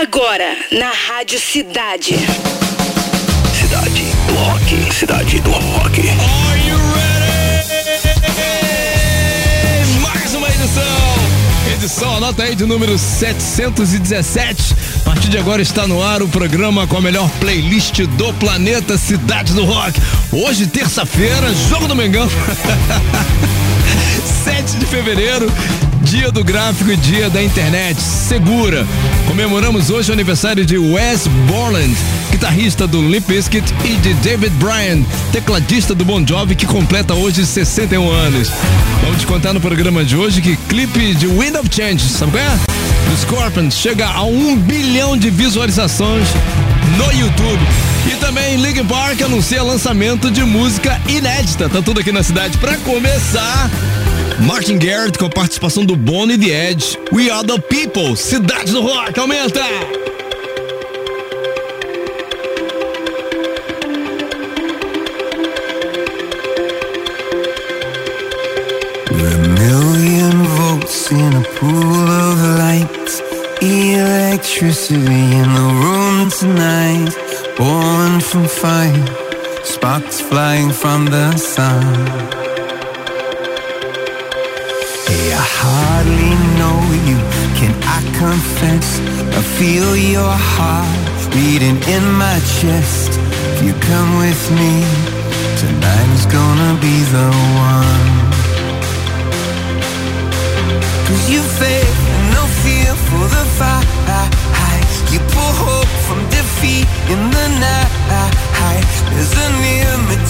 Agora, na Rádio Cidade. Cidade do Rock. Cidade do Rock. Are you ready? Mais uma edição. Edição, anota aí de número 717. A partir de agora está no ar o programa com a melhor playlist do planeta Cidade do Rock. Hoje, terça-feira, jogo do Mengão. 7 de fevereiro, dia do gráfico e dia da internet. Segura. Comemoramos hoje o aniversário de Wes Borland, guitarrista do Limp Bizkit e de David Bryan, tecladista do Bon Jovi que completa hoje 61 anos. Vamos te contar no programa de hoje que clipe de Wind of Change, sabe qual é? Do Scorpions chega a um bilhão de visualizações no YouTube. E também Linkin Park anuncia lançamento de música inédita. Tá tudo aqui na cidade para começar. Martin Garrett com a participação do Bonnie The Edge. We Are The People, Cidade do Rock, aumenta! In a pool of light. Electricity in the room tonight. Born from fire, sparks flying from the sun. I confess? I feel your heart beating in my chest. If you come with me, tonight is gonna be the one. Cause you faith and no fear for the fight. You pull hope from defeat in the night. There's an image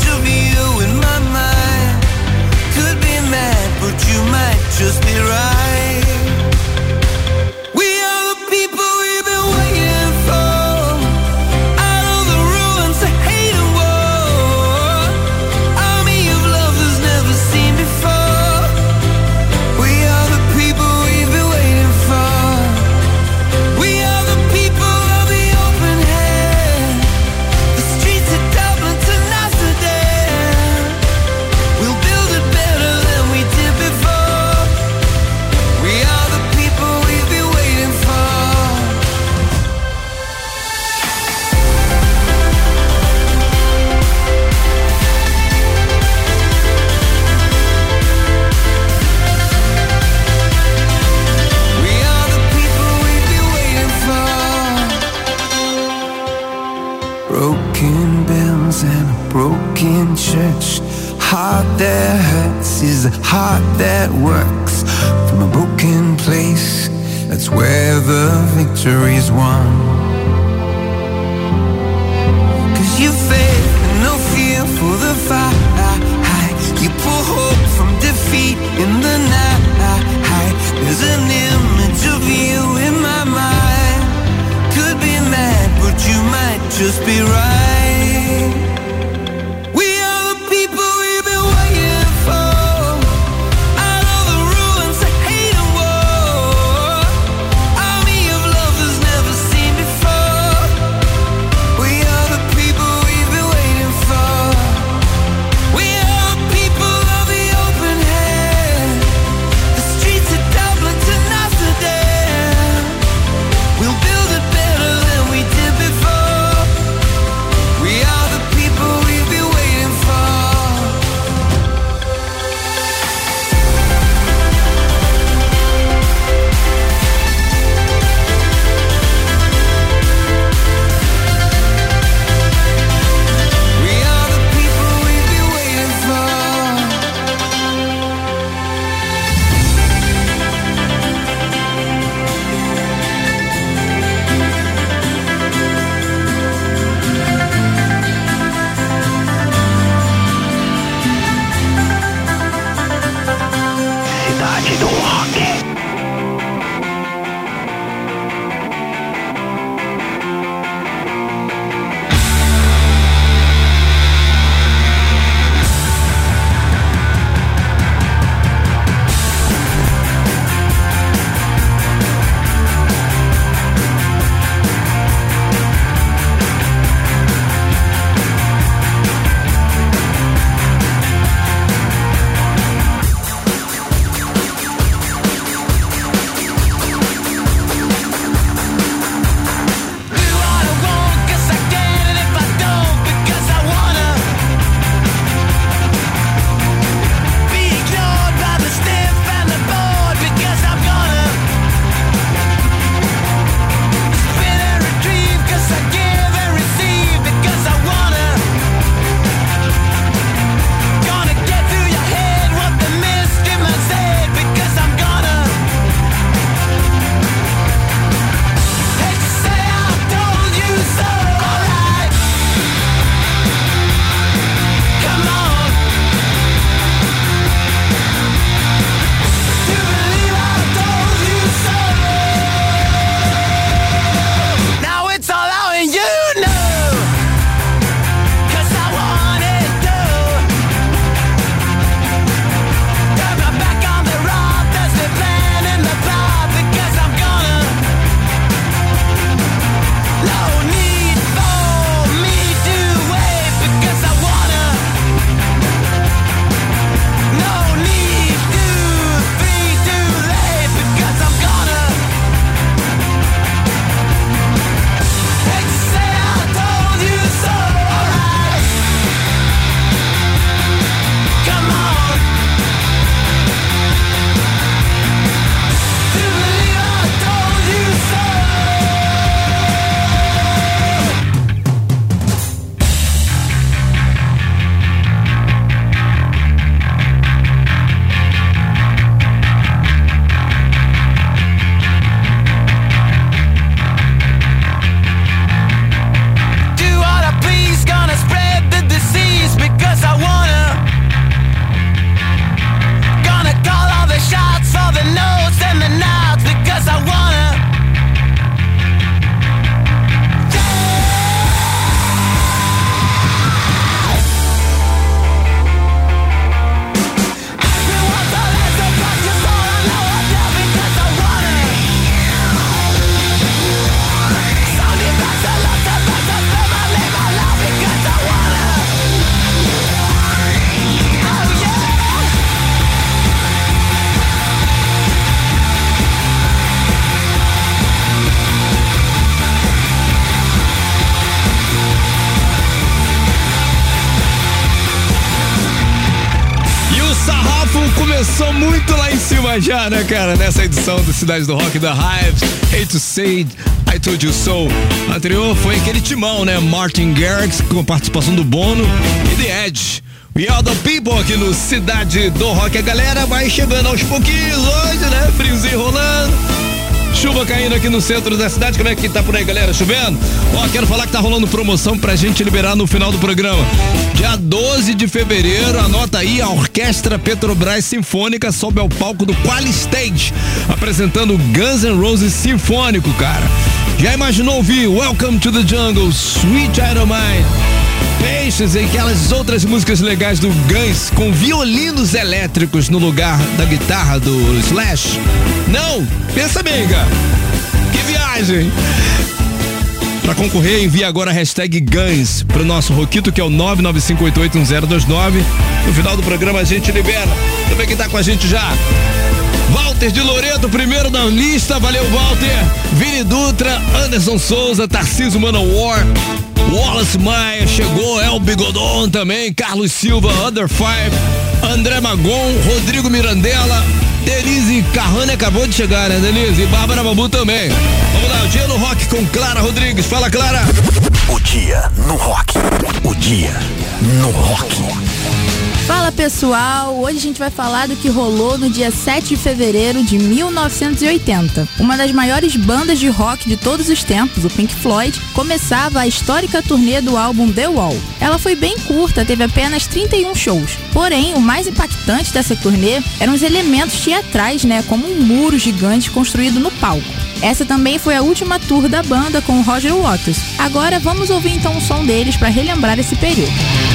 som muito lá em cima já, né, cara? Nessa edição do Cidade do Rock da Hives. Hate to say I told you so. A anterior foi aquele timão, né? Martin Garrix com participação do Bono e The Edge. We are the people aqui no Cidade do Rock. A galera vai chegando aos pouquinhos hoje, né? Friozinho rolando. Chuva caindo aqui no centro da cidade. Como é que tá por aí, galera? Chovendo? Ó, quero falar que tá rolando promoção pra gente liberar no final do programa. Dia 12 de fevereiro, anota aí, a Orquestra Petrobras Sinfônica sobe ao palco do Quali Stage, apresentando Guns N' Roses Sinfônico, cara. Já imaginou ouvir Welcome to the Jungle, Sweet Child of Peixes e aquelas outras músicas legais do Guns com violinos elétricos no lugar da guitarra do Slash? Não! Pensa cara. Que viagem! Para concorrer, envie agora a hashtag Guns pro nosso Roquito, que é o 995881029. No final do programa a gente libera. Ver quem tá com a gente já. Walter de Loreto, primeiro na lista. Valeu, Walter. Vini Dutra, Anderson Souza, Tarcísio Manowar, Wallace Maia chegou, El Bigodon também, Carlos Silva, Other Five, André Magon, Rodrigo Mirandela, Denise Carrane acabou de chegar, né, Denise? E Bárbara Babu também. Vamos lá, o dia no rock com Clara Rodrigues. Fala, Clara. O dia no rock. O dia no rock. Fala pessoal, hoje a gente vai falar do que rolou no dia 7 de fevereiro de 1980. Uma das maiores bandas de rock de todos os tempos, o Pink Floyd, começava a histórica turnê do álbum The Wall. Ela foi bem curta, teve apenas 31 shows. Porém, o mais impactante dessa turnê eram os elementos teatrais, né, como um muro gigante construído no palco. Essa também foi a última tour da banda com Roger Waters. Agora vamos ouvir então o som deles para relembrar esse período.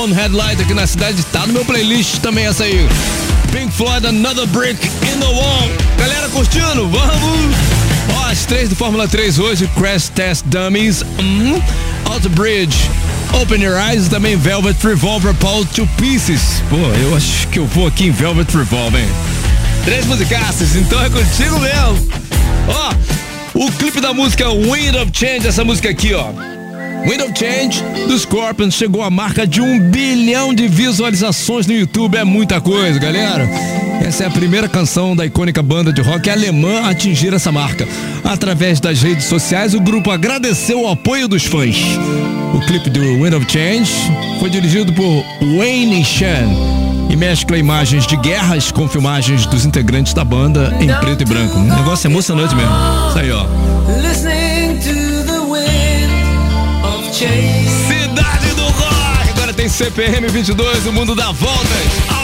One Headlight aqui na cidade. Tá no meu playlist também essa aí. Pink Floyd, Another Brick in the Wall. Galera curtindo? Vamos! Ó, as três do Fórmula 3 hoje, Crash Test Dummies, hum, Out Bridge, Open Your Eyes também Velvet Revolver Paul Two Pieces. Pô, eu acho que eu vou aqui em Velvet Revolver, hein? Três musicaças, então é contigo mesmo. Ó, o clipe da música Wind of Change, essa música aqui, ó. Wind of Change do Scorpions chegou à marca de um bilhão de visualizações no YouTube. É muita coisa, galera. Essa é a primeira canção da icônica banda de rock alemã a atingir essa marca. Através das redes sociais, o grupo agradeceu o apoio dos fãs. O clipe do Wind of Change foi dirigido por Wayne Shan e mescla imagens de guerras com filmagens dos integrantes da banda em preto e branco. Um negócio emocionante mesmo. Isso aí, ó. Tem CPM 22, o mundo dá voltas.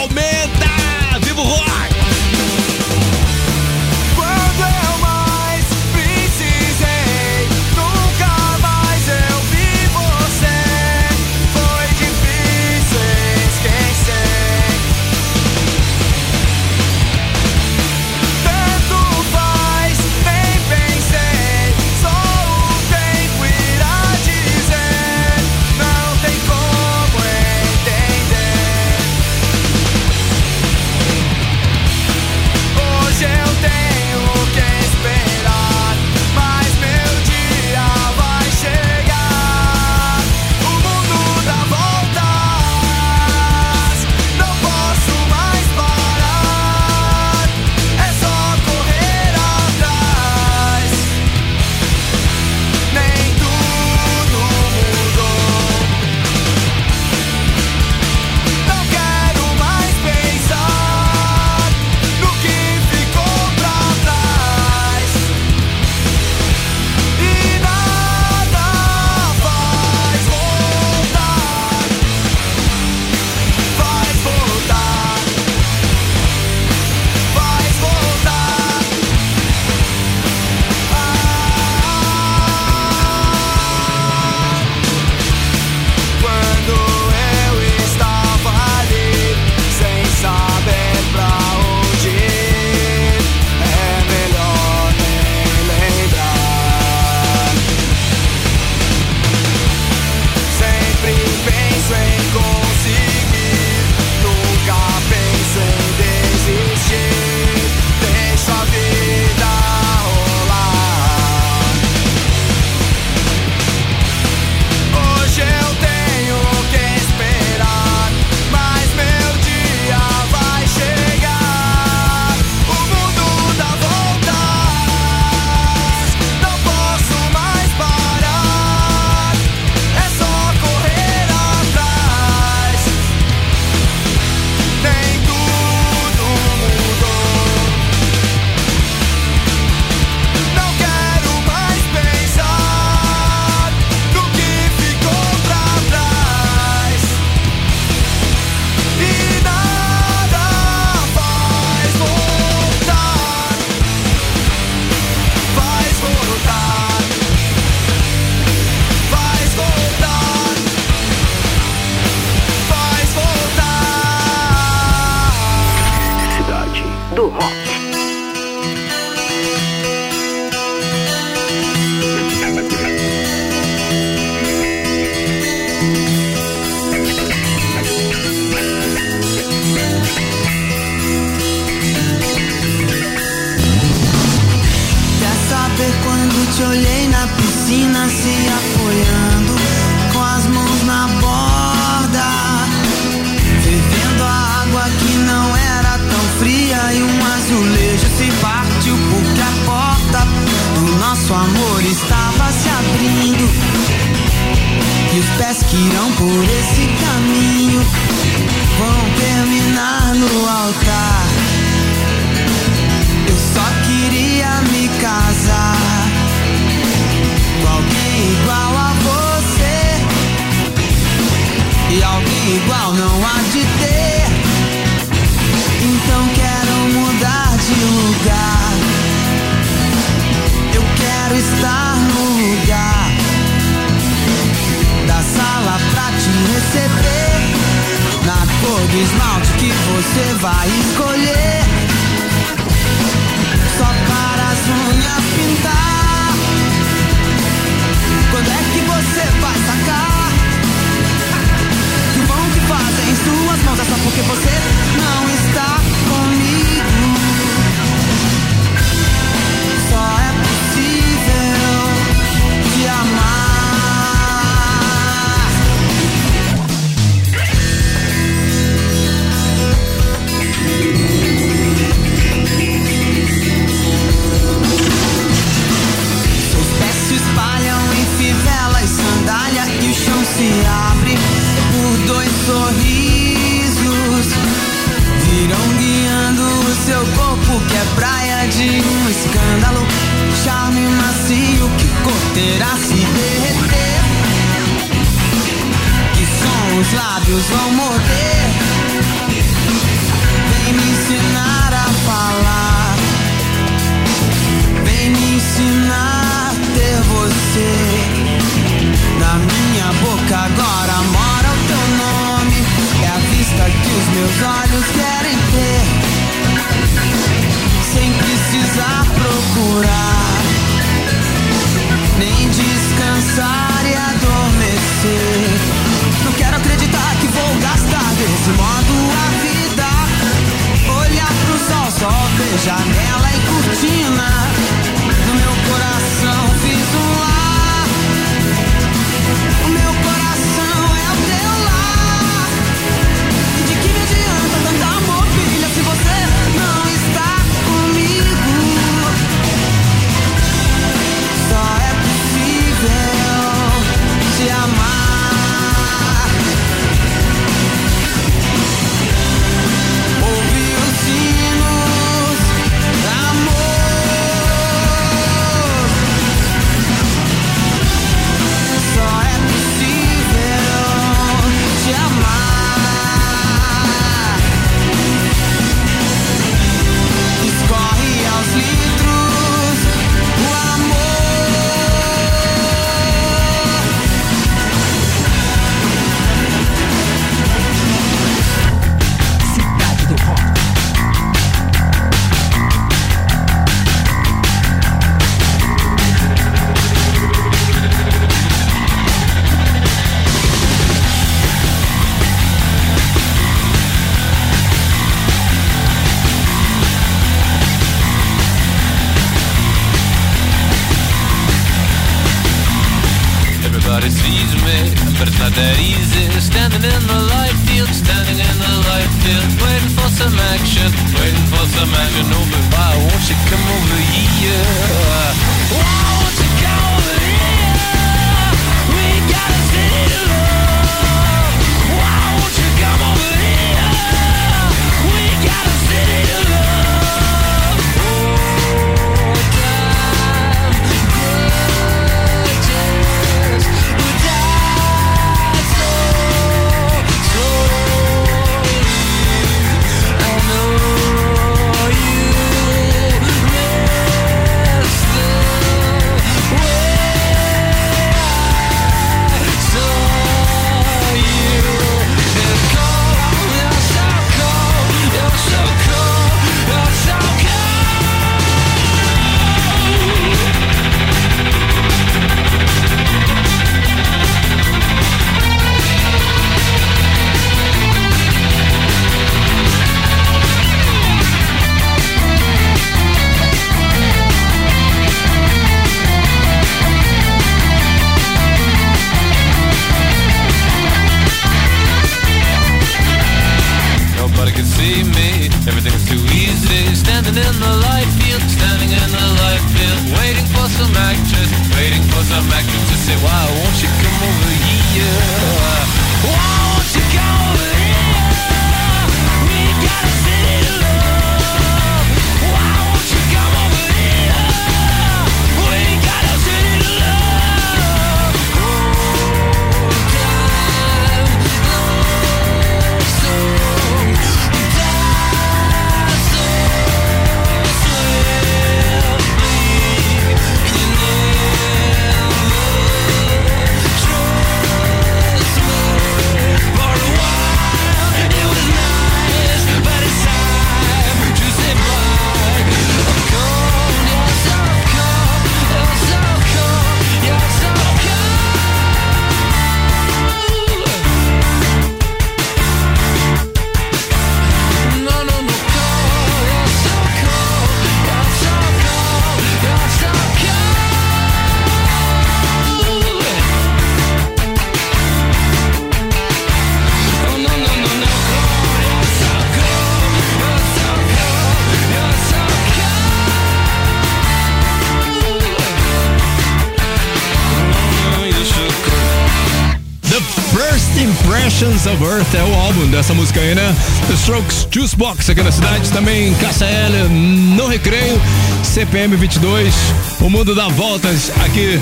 Of Earth é o álbum dessa música aí, né? The Strokes Juicebox aqui na cidade, também KCL no Recreio, CPM 22. O mundo dá voltas aqui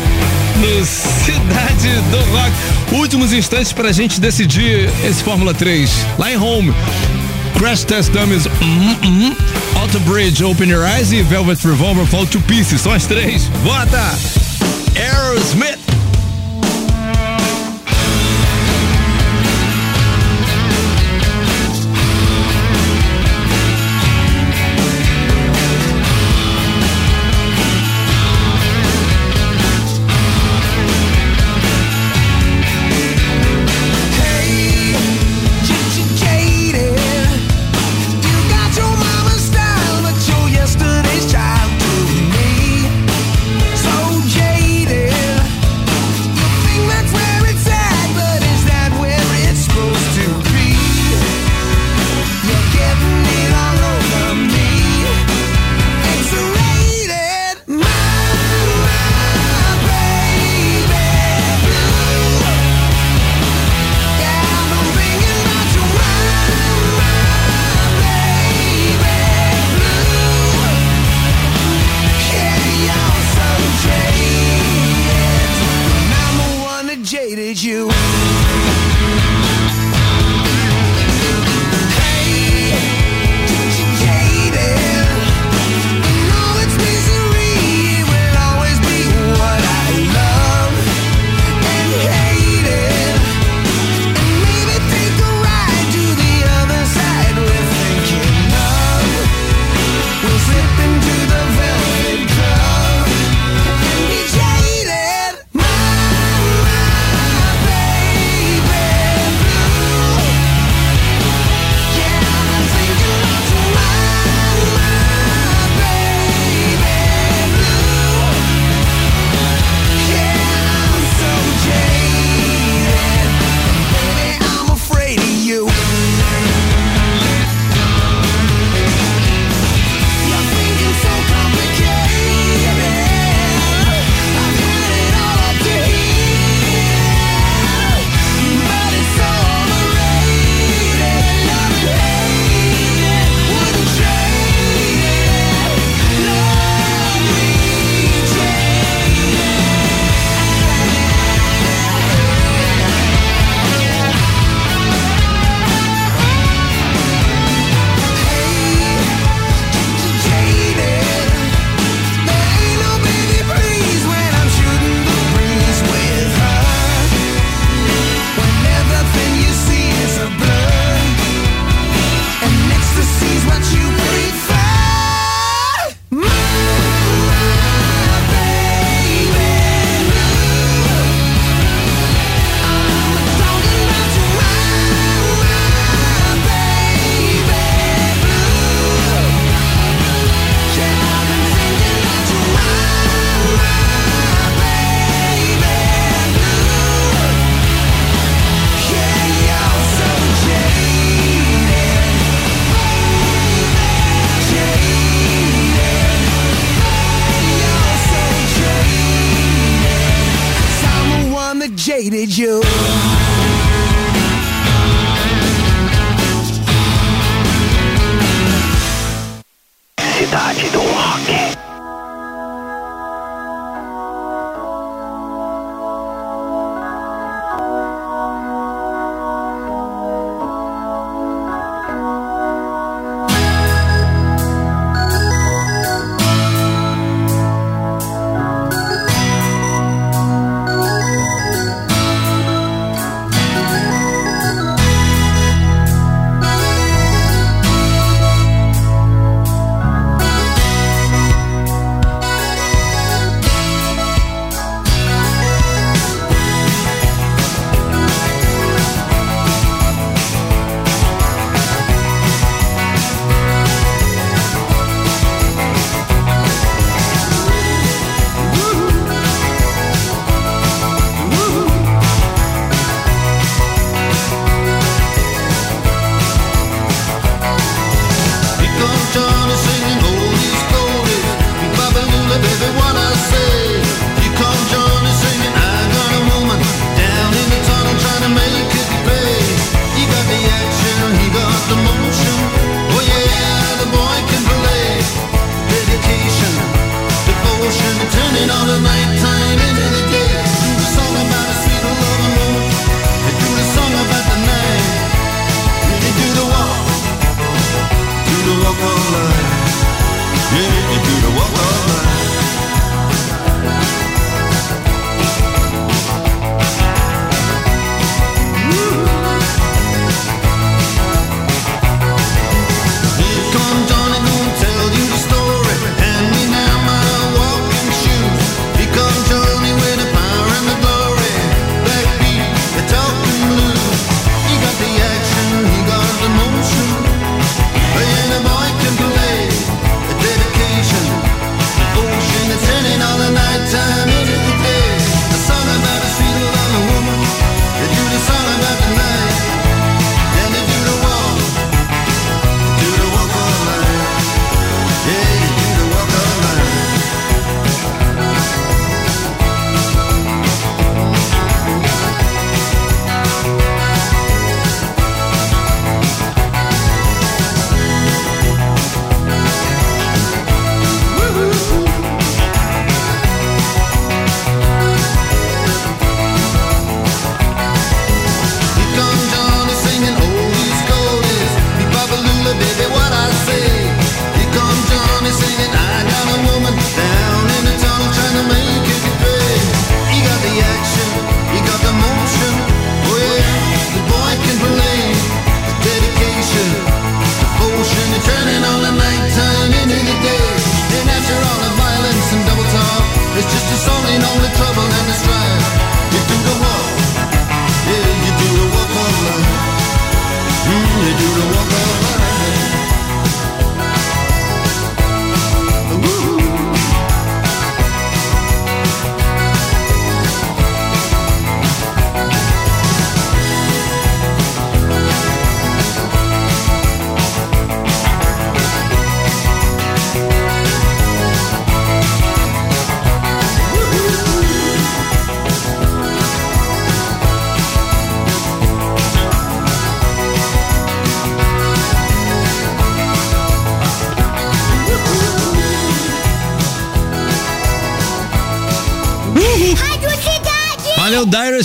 no Cidade do Rock. Últimos instantes pra gente decidir esse Fórmula 3 lá em Home. Crash Test Dummies, mm, mm, Auto Bridge, Open Your Eyes e Velvet Revolver Fall to Pieces. São as três. Bota! Aerosmith!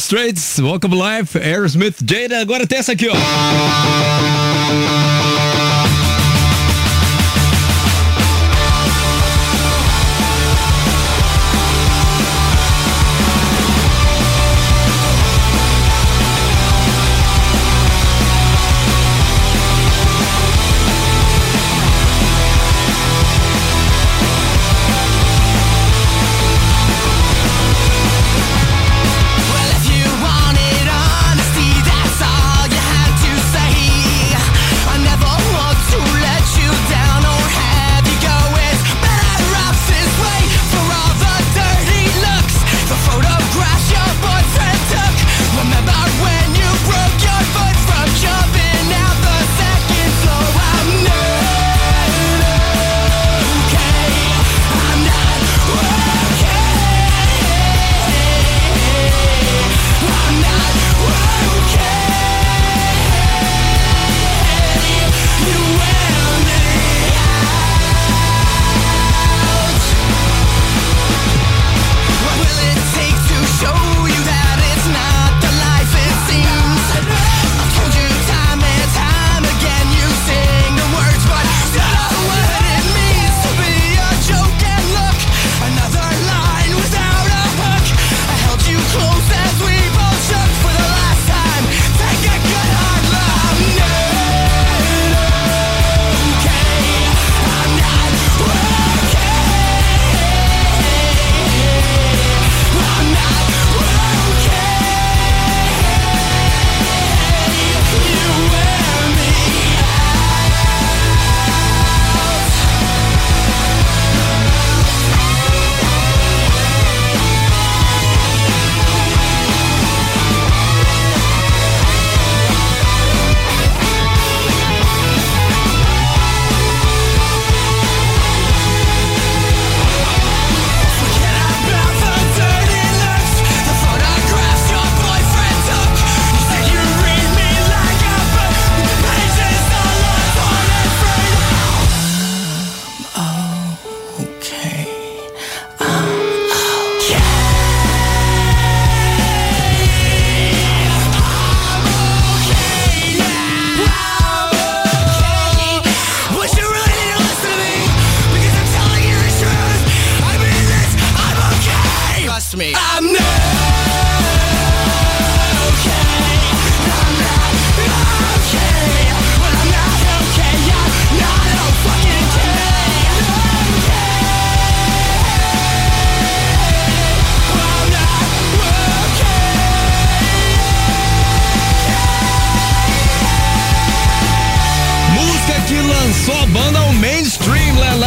Straits, Walk of Life, Aerosmith, Jada. Agora tem essa aqui, ó.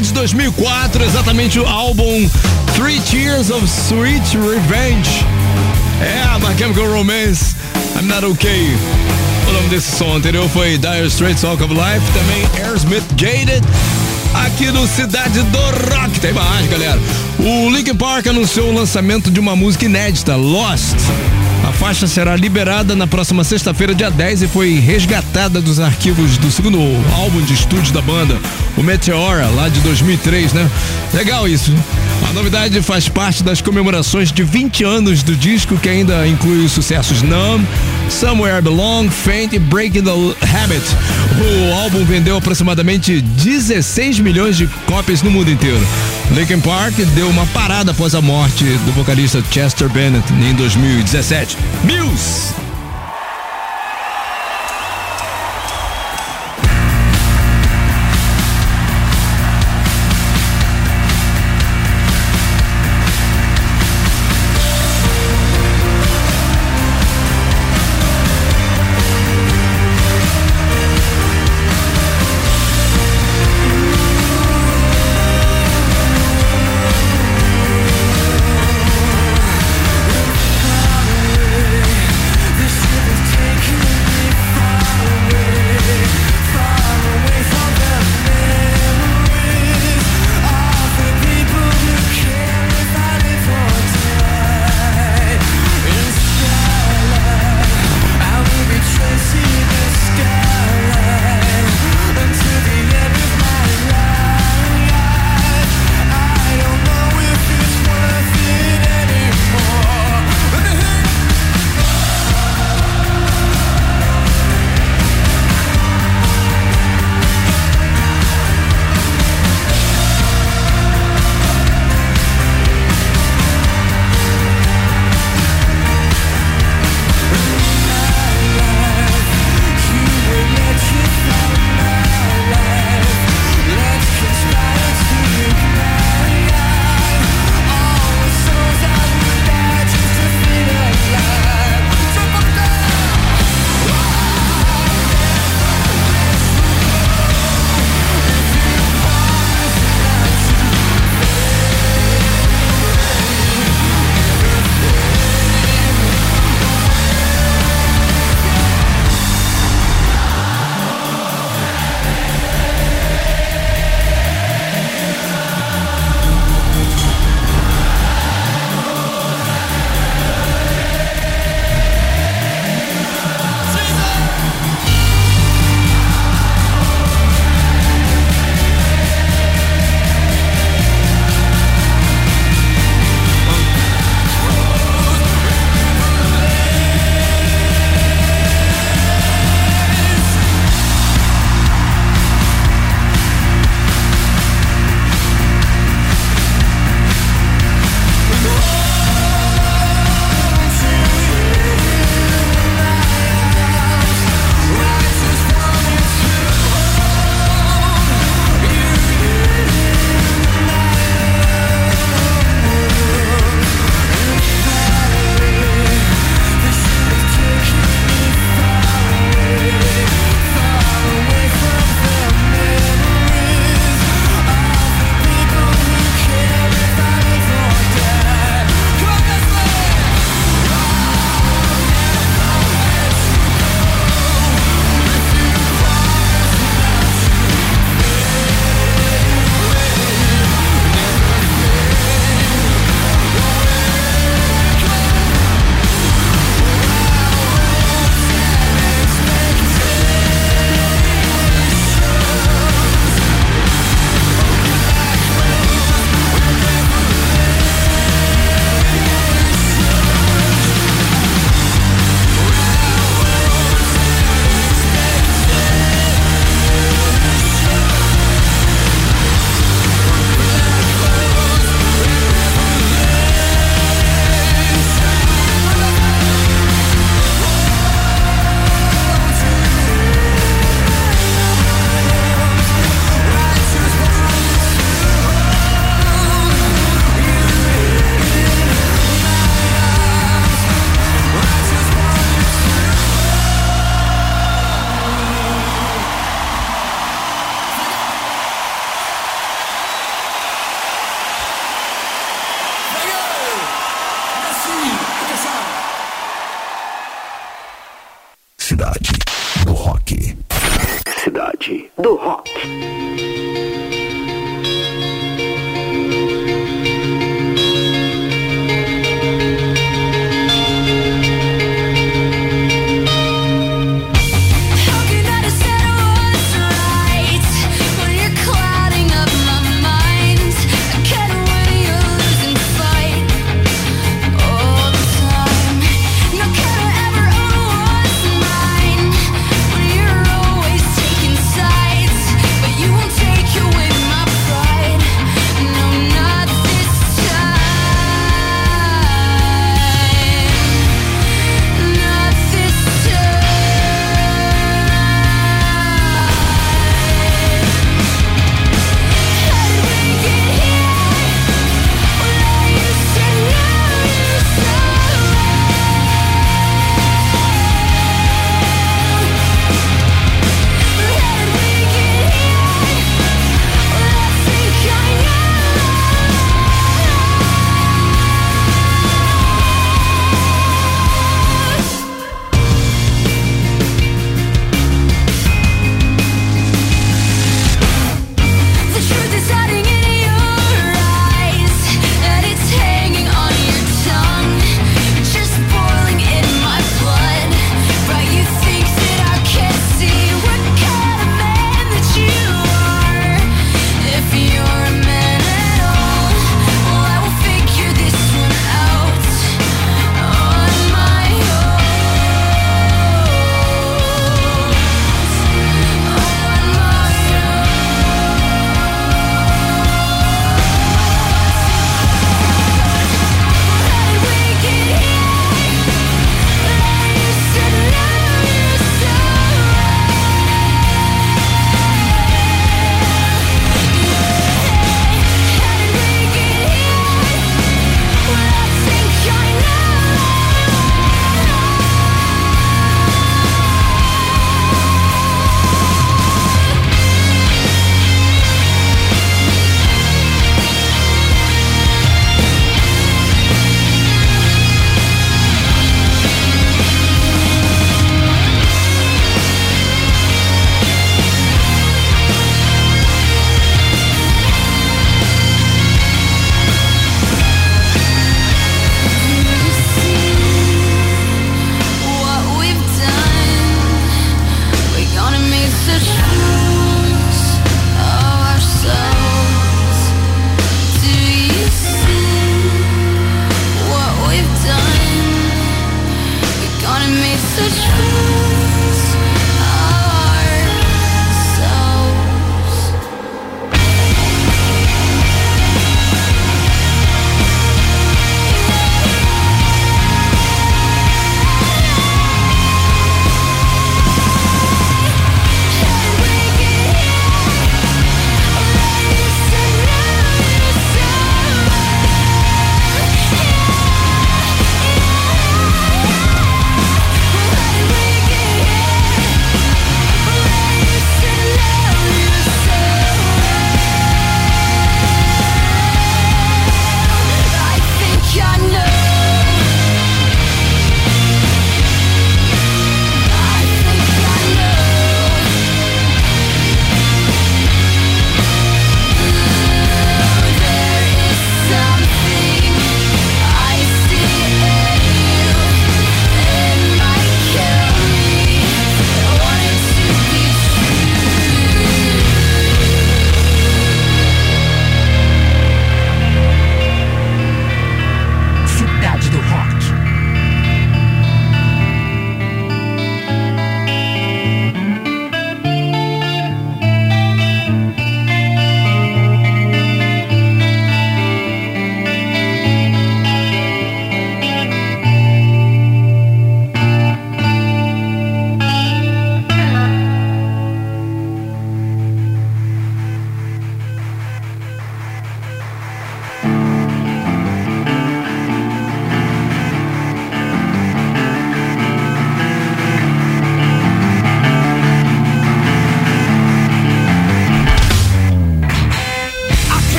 De 2004, exatamente o álbum Three Tears of Sweet Revenge. É, My Chemical Romance, I'm Not Okay. O nome desse som anterior foi Dire Straits Walk of Life, também Aerosmith Jaded. Aqui no Cidade do Rock, tem mais, galera. O Linkin Park anunciou o lançamento de uma música inédita, Lost. A faixa será liberada na próxima sexta-feira, dia 10, e foi resgatada dos arquivos do segundo álbum de estúdio da banda, o Meteora, lá de 2003, né? Legal isso. A novidade faz parte das comemorações de 20 anos do disco, que ainda inclui os sucessos Numb, Somewhere Belong, Faint e Breaking the Habit. O álbum vendeu aproximadamente 16 milhões de cópias no mundo inteiro. Linkin Park deu uma parada após a morte do vocalista Chester Bennett em 2017. Muse!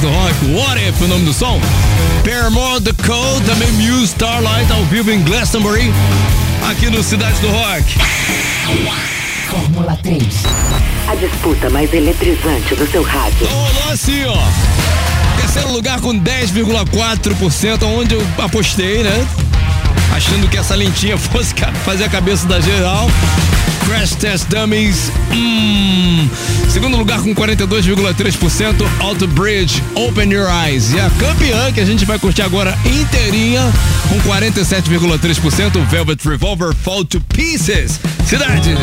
Do Rock. What If, o nome do som? Paramore, The Cold, também Muse, Starlight, ao vivo em Glastonbury, aqui no Cidade do Rock. Fórmula 3. A disputa mais eletrizante do seu rádio. Rolou assim, ó. Terceiro lugar com 10,4%, onde eu apostei, né? Achando que essa lentinha fosse fazer a cabeça da geral. Crash Test Dummies. Hum. Segundo lugar com 42,3%, Auto Bridge, Open Your Eyes. E a campeã que a gente vai curtir agora inteirinha com 47,3%, Velvet Revolver Fall to Pieces. Cidade.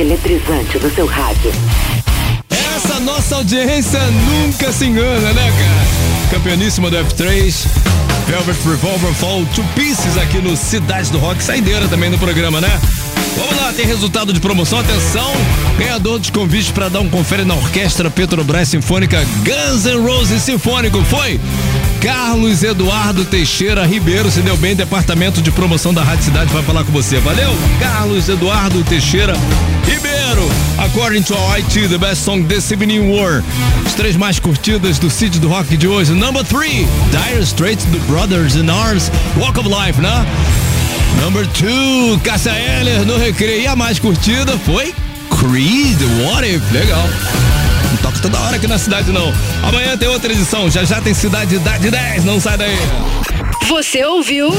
Eletrizante do seu rádio. Essa nossa audiência nunca se engana, né, cara? Campeoníssima do F3. Velvet Revolver Fall to Pieces aqui no Cidade do Rock. Saideira também no programa, né? Vamos lá, tem resultado de promoção. Atenção, ganhador dos convites para dar um confere na Orquestra Petrobras Sinfônica Guns N' Roses Sinfônico foi Carlos Eduardo Teixeira Ribeiro. Se deu bem, departamento de promoção da Rádio Cidade vai falar com você. Valeu, Carlos Eduardo Teixeira Ribeiro. According to IT, the best song this evening were as três mais curtidas do City do Rock de hoje. Number three, Dire Straits do Brothers in Arms, Walk of Life, né? Number two, Cássia Eller no Recreio. E a mais curtida foi Creed, What If. Legal. Toda hora aqui na cidade, não. Amanhã tem outra edição. Já já tem Cidade da de 10. Não sai daí. Você ouviu?